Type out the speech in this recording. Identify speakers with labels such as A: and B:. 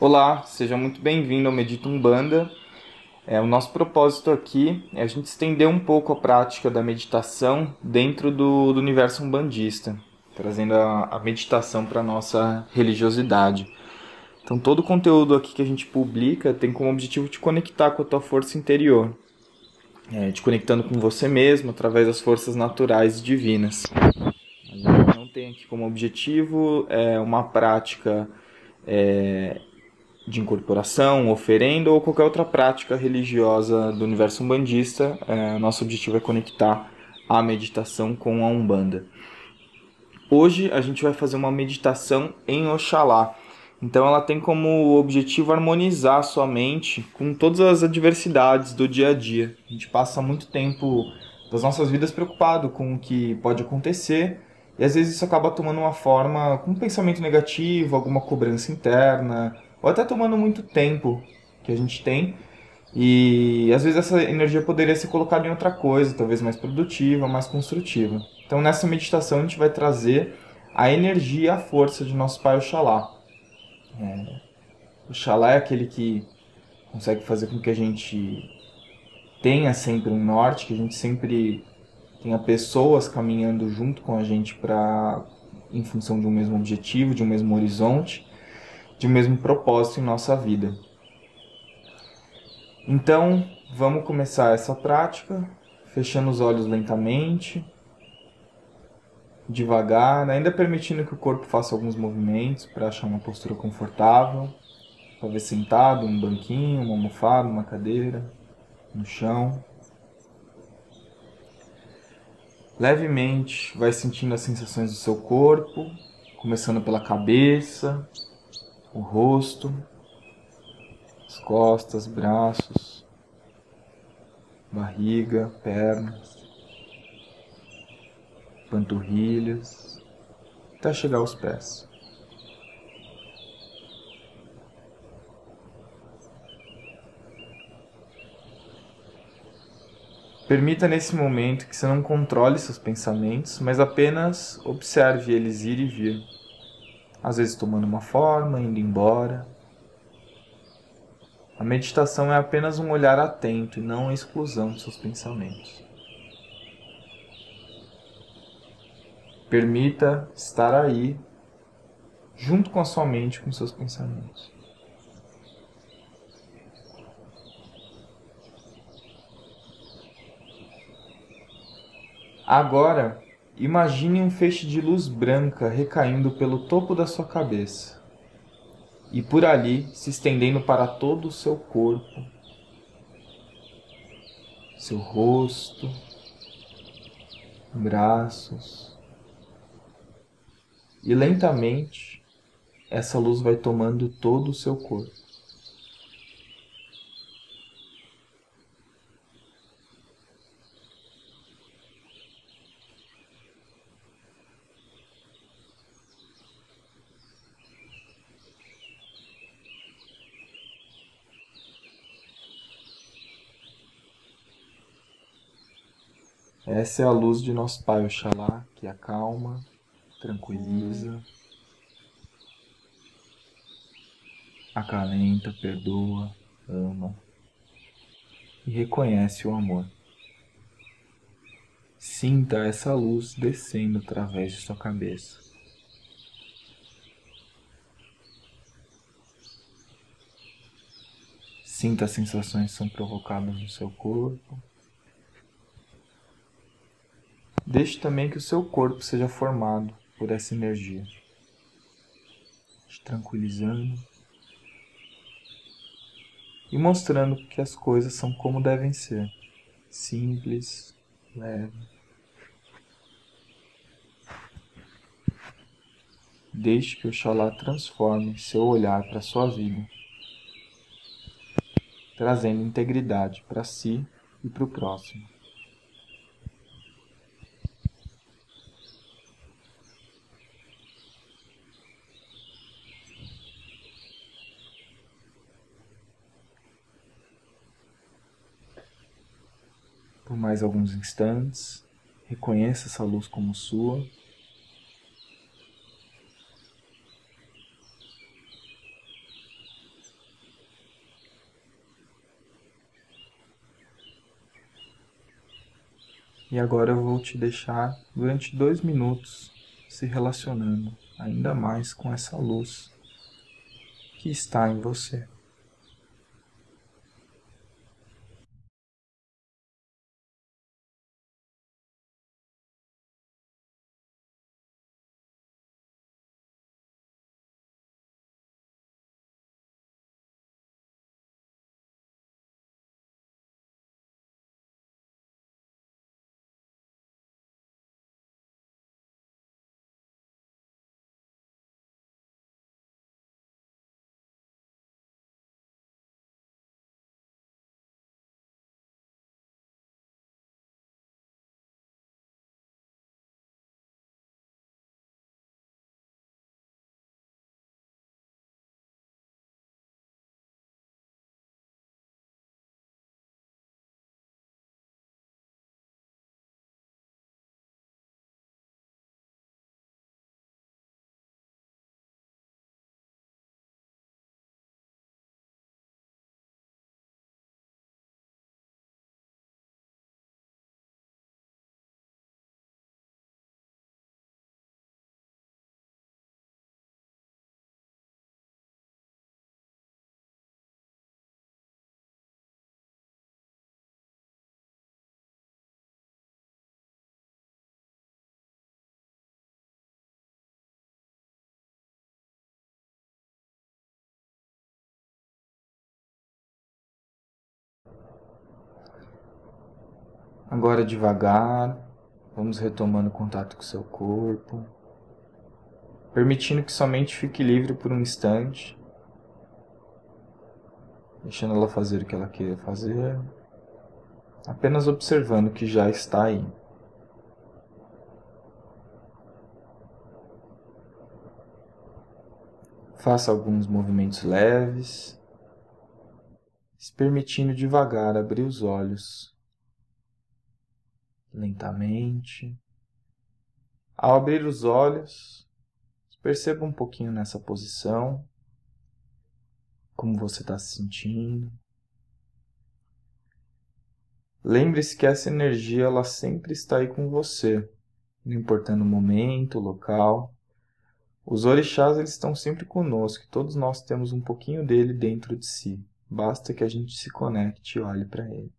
A: Olá, seja muito bem-vindo ao Medita Umbanda. É, o nosso propósito aqui é a gente estender um pouco a prática da meditação dentro do, do universo umbandista, trazendo a, a meditação para a nossa religiosidade. Então, todo o conteúdo aqui que a gente publica tem como objetivo te conectar com a tua força interior, é, te conectando com você mesmo através das forças naturais e divinas. A gente não tem aqui como objetivo é, uma prática é, de incorporação, oferenda ou qualquer outra prática religiosa do universo umbandista. É, nosso objetivo é conectar a meditação com a Umbanda. Hoje a gente vai fazer uma meditação em Oxalá. Então ela tem como objetivo harmonizar sua mente com todas as adversidades do dia a dia. A gente passa muito tempo das nossas vidas preocupado com o que pode acontecer e às vezes isso acaba tomando uma forma com um pensamento negativo, alguma cobrança interna, ou até tomando muito tempo que a gente tem. E às vezes essa energia poderia ser colocada em outra coisa, talvez mais produtiva, mais construtiva. Então nessa meditação a gente vai trazer a energia e a força de nosso Pai Oxalá. É, Oxalá é aquele que consegue fazer com que a gente tenha sempre um norte, que a gente sempre tenha pessoas caminhando junto com a gente para em função de um mesmo objetivo, de um mesmo horizonte de um mesmo propósito em nossa vida. Então, vamos começar essa prática, fechando os olhos lentamente, devagar, ainda permitindo que o corpo faça alguns movimentos para achar uma postura confortável. Talvez sentado, um banquinho, uma almofada, uma cadeira, no chão. Levemente vai sentindo as sensações do seu corpo, começando pela cabeça, o rosto, as costas, braços, barriga, pernas, panturrilhas, até chegar aos pés. Permita nesse momento que você não controle seus pensamentos, mas apenas observe eles ir e vir às vezes tomando uma forma, indo embora. A meditação é apenas um olhar atento e não a exclusão de seus pensamentos. Permita estar aí, junto com a sua mente, com seus pensamentos. Agora, Imagine um feixe de luz branca recaindo pelo topo da sua cabeça e por ali se estendendo para todo o seu corpo, seu rosto, braços. E lentamente essa luz vai tomando todo o seu corpo. Essa é a luz de nosso Pai Oxalá, que acalma, tranquiliza, acalenta, perdoa, ama e reconhece o amor. Sinta essa luz descendo através de sua cabeça. Sinta as sensações que são provocadas no seu corpo. Deixe também que o seu corpo seja formado por essa energia, te tranquilizando e mostrando que as coisas são como devem ser, simples, leve. Deixe que o Xalá transforme seu olhar para a sua vida, trazendo integridade para si e para o próximo. mais alguns instantes, reconheça essa luz como sua. E agora eu vou te deixar durante dois minutos se relacionando ainda mais com essa luz que está em você. Agora devagar, vamos retomando contato com o seu corpo, permitindo que sua mente fique livre por um instante, deixando ela fazer o que ela queira fazer, apenas observando que já está aí. Faça alguns movimentos leves, se permitindo devagar abrir os olhos lentamente. Ao abrir os olhos, perceba um pouquinho nessa posição, como você está se sentindo. Lembre-se que essa energia ela sempre está aí com você, não importando o momento, o local. Os orixás eles estão sempre conosco, todos nós temos um pouquinho dele dentro de si. Basta que a gente se conecte e olhe para ele.